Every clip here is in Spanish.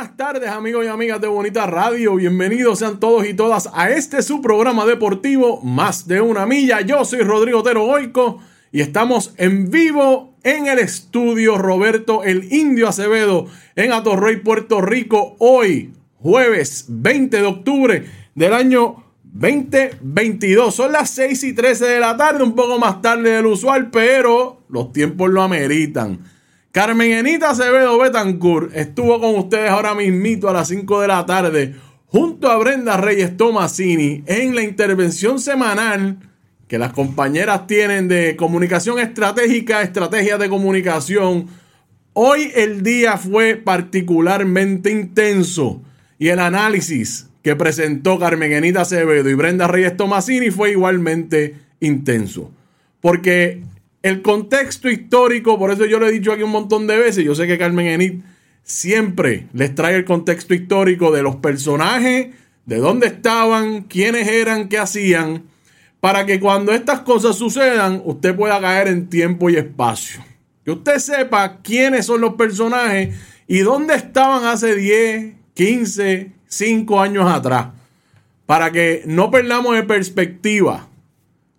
Buenas tardes amigos y amigas de Bonita Radio, bienvenidos sean todos y todas a este su programa deportivo Más de una milla. Yo soy Rodrigo Otero Oico y estamos en vivo en el estudio Roberto el Indio Acevedo en Atorrey, Puerto Rico, hoy jueves 20 de octubre del año 2022. Son las 6 y 13 de la tarde, un poco más tarde del usual, pero los tiempos lo ameritan. Carmen Enita Acevedo Betancourt estuvo con ustedes ahora mismito a las 5 de la tarde junto a Brenda Reyes Tomasini en la intervención semanal que las compañeras tienen de comunicación estratégica, estrategias de comunicación. Hoy el día fue particularmente intenso y el análisis que presentó Carmen Enita Acevedo y Brenda Reyes Tomasini fue igualmente intenso. Porque el contexto histórico, por eso yo lo he dicho aquí un montón de veces, yo sé que Carmen Enid siempre les trae el contexto histórico de los personajes, de dónde estaban, quiénes eran, qué hacían, para que cuando estas cosas sucedan, usted pueda caer en tiempo y espacio. Que usted sepa quiénes son los personajes y dónde estaban hace 10, 15, 5 años atrás. Para que no perdamos de perspectiva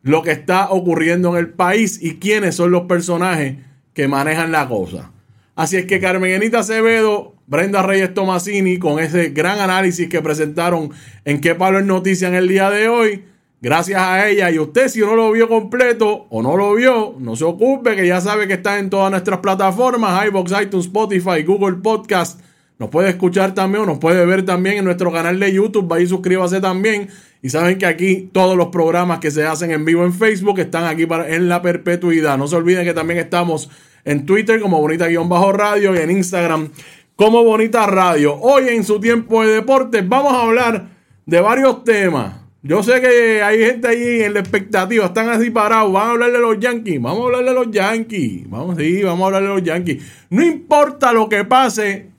lo que está ocurriendo en el país y quiénes son los personajes que manejan la cosa. Así es que Carmenita Acevedo, Brenda Reyes Tomasini, con ese gran análisis que presentaron en qué palo es noticia en el día de hoy, gracias a ella y usted si no lo vio completo o no lo vio, no se ocupe que ya sabe que está en todas nuestras plataformas, iBox, iTunes, Spotify, Google Podcast. Nos puede escuchar también o nos puede ver también en nuestro canal de YouTube. Ahí suscríbase también y saben que aquí todos los programas que se hacen en vivo en Facebook están aquí para, en la perpetuidad. No se olviden que también estamos en Twitter como Bonita-Radio y en Instagram como Bonita Radio. Hoy en su tiempo de deportes vamos a hablar de varios temas. Yo sé que hay gente ahí en la expectativa, están así parados. Van a hablar de los Yankees. Vamos a hablar de los Yankees. Vamos, sí, vamos a hablar de los Yankees. No importa lo que pase,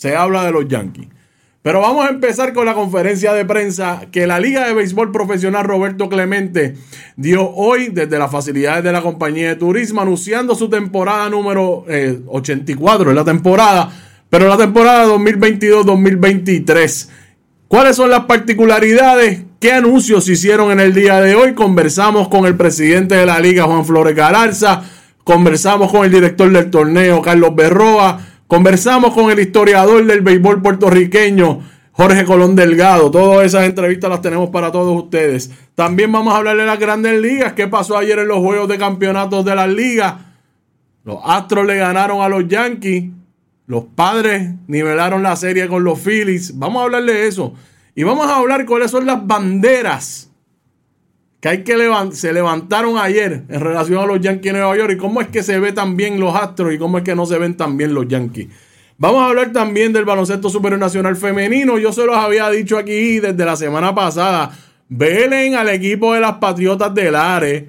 se habla de los Yankees. Pero vamos a empezar con la conferencia de prensa que la Liga de Béisbol Profesional Roberto Clemente dio hoy desde las facilidades de la compañía de turismo anunciando su temporada número 84, eh, es la temporada, pero la temporada 2022-2023. ¿Cuáles son las particularidades? ¿Qué anuncios hicieron en el día de hoy? Conversamos con el presidente de la liga, Juan Flores Galarza. Conversamos con el director del torneo, Carlos Berroa Conversamos con el historiador del béisbol puertorriqueño, Jorge Colón Delgado. Todas esas entrevistas las tenemos para todos ustedes. También vamos a hablar de las grandes ligas. ¿Qué pasó ayer en los juegos de campeonatos de las ligas? Los Astros le ganaron a los Yankees. Los padres nivelaron la serie con los Phillies. Vamos a hablar de eso. Y vamos a hablar cuáles son las banderas que hay que se levantaron ayer en relación a los Yankees de Nueva York y cómo es que se ve también los Astros y cómo es que no se ven también los Yankees. Vamos a hablar también del baloncesto superior nacional femenino. Yo se los había dicho aquí desde la semana pasada. Velen al equipo de las Patriotas del Are.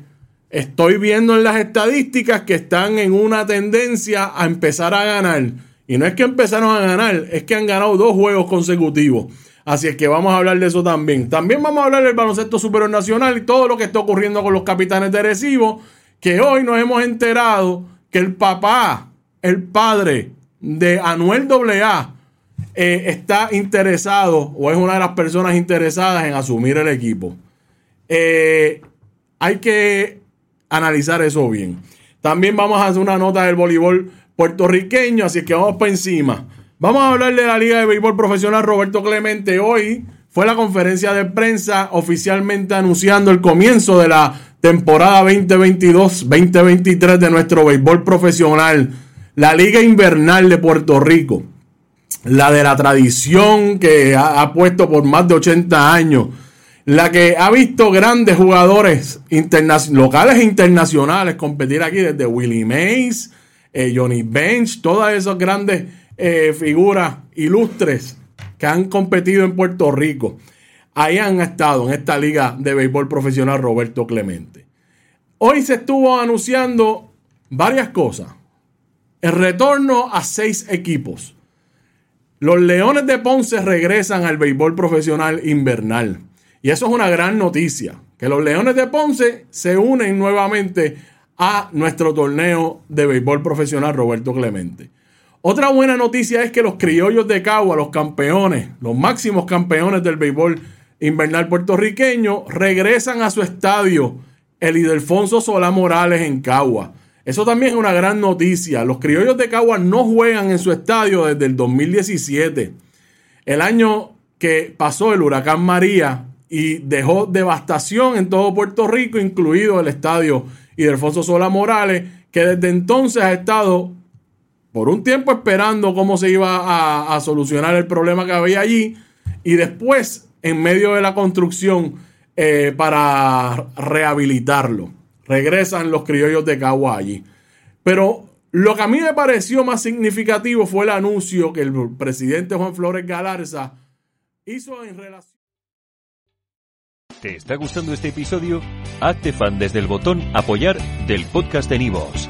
Estoy viendo en las estadísticas que están en una tendencia a empezar a ganar. Y no es que empezaron a ganar, es que han ganado dos juegos consecutivos. Así es que vamos a hablar de eso también. También vamos a hablar del baloncesto superior nacional y todo lo que está ocurriendo con los capitanes de Recibo. Que hoy nos hemos enterado que el papá, el padre de Anuel AA, eh, está interesado o es una de las personas interesadas en asumir el equipo. Eh, hay que analizar eso bien. También vamos a hacer una nota del voleibol puertorriqueño, así que vamos para encima. Vamos a hablar de la Liga de Béisbol Profesional Roberto Clemente. Hoy fue la conferencia de prensa oficialmente anunciando el comienzo de la temporada 2022-2023 de nuestro béisbol profesional, la Liga Invernal de Puerto Rico la de la tradición que ha, puesto por más de 80 años, la que ha visto grandes jugadores locales e internacionales competir aquí, desde Willie Mays, eh, Johnny Bench, todas esas grandes eh, figuras ilustres que han competido en Puerto Rico. Ahí han estado en esta liga de béisbol profesional Roberto Clemente. Hoy se estuvo anunciando varias cosas. El retorno a seis equipos. Los Leones de Ponce regresan al béisbol profesional invernal. Y eso es una gran noticia, que los Leones de Ponce se unen nuevamente a nuestro torneo de béisbol profesional Roberto Clemente. Otra buena noticia es que los criollos de Cagua, los campeones, los máximos campeones del béisbol invernal puertorriqueño, regresan a su estadio, el Idelfonso Solá Morales en Cagua. Eso también es una gran noticia. Los criollos de Cagua no juegan en su estadio desde el 2017. El año que pasó el huracán María y dejó devastación en todo Puerto Rico, incluido el estadio Ildefonso Sola Morales, que desde entonces ha estado por un tiempo esperando cómo se iba a, solucionar el problema que había allí y después en medio de la construcción eh, para rehabilitarlo regresan los criollos de Caguay. Pero lo que a mí me pareció más significativo fue el anuncio que el presidente Juan Flores Galarza hizo en relación. ¿Te está gustando este episodio? Hazte fan desde el botón Apoyar del podcast de Nivos.